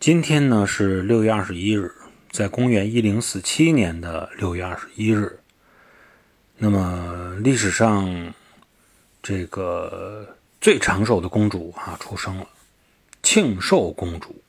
今天呢是六月二十一日在公元一零四七年的六月二十一日。那么历史上这个最长寿的公主啊出生了庆寿公主。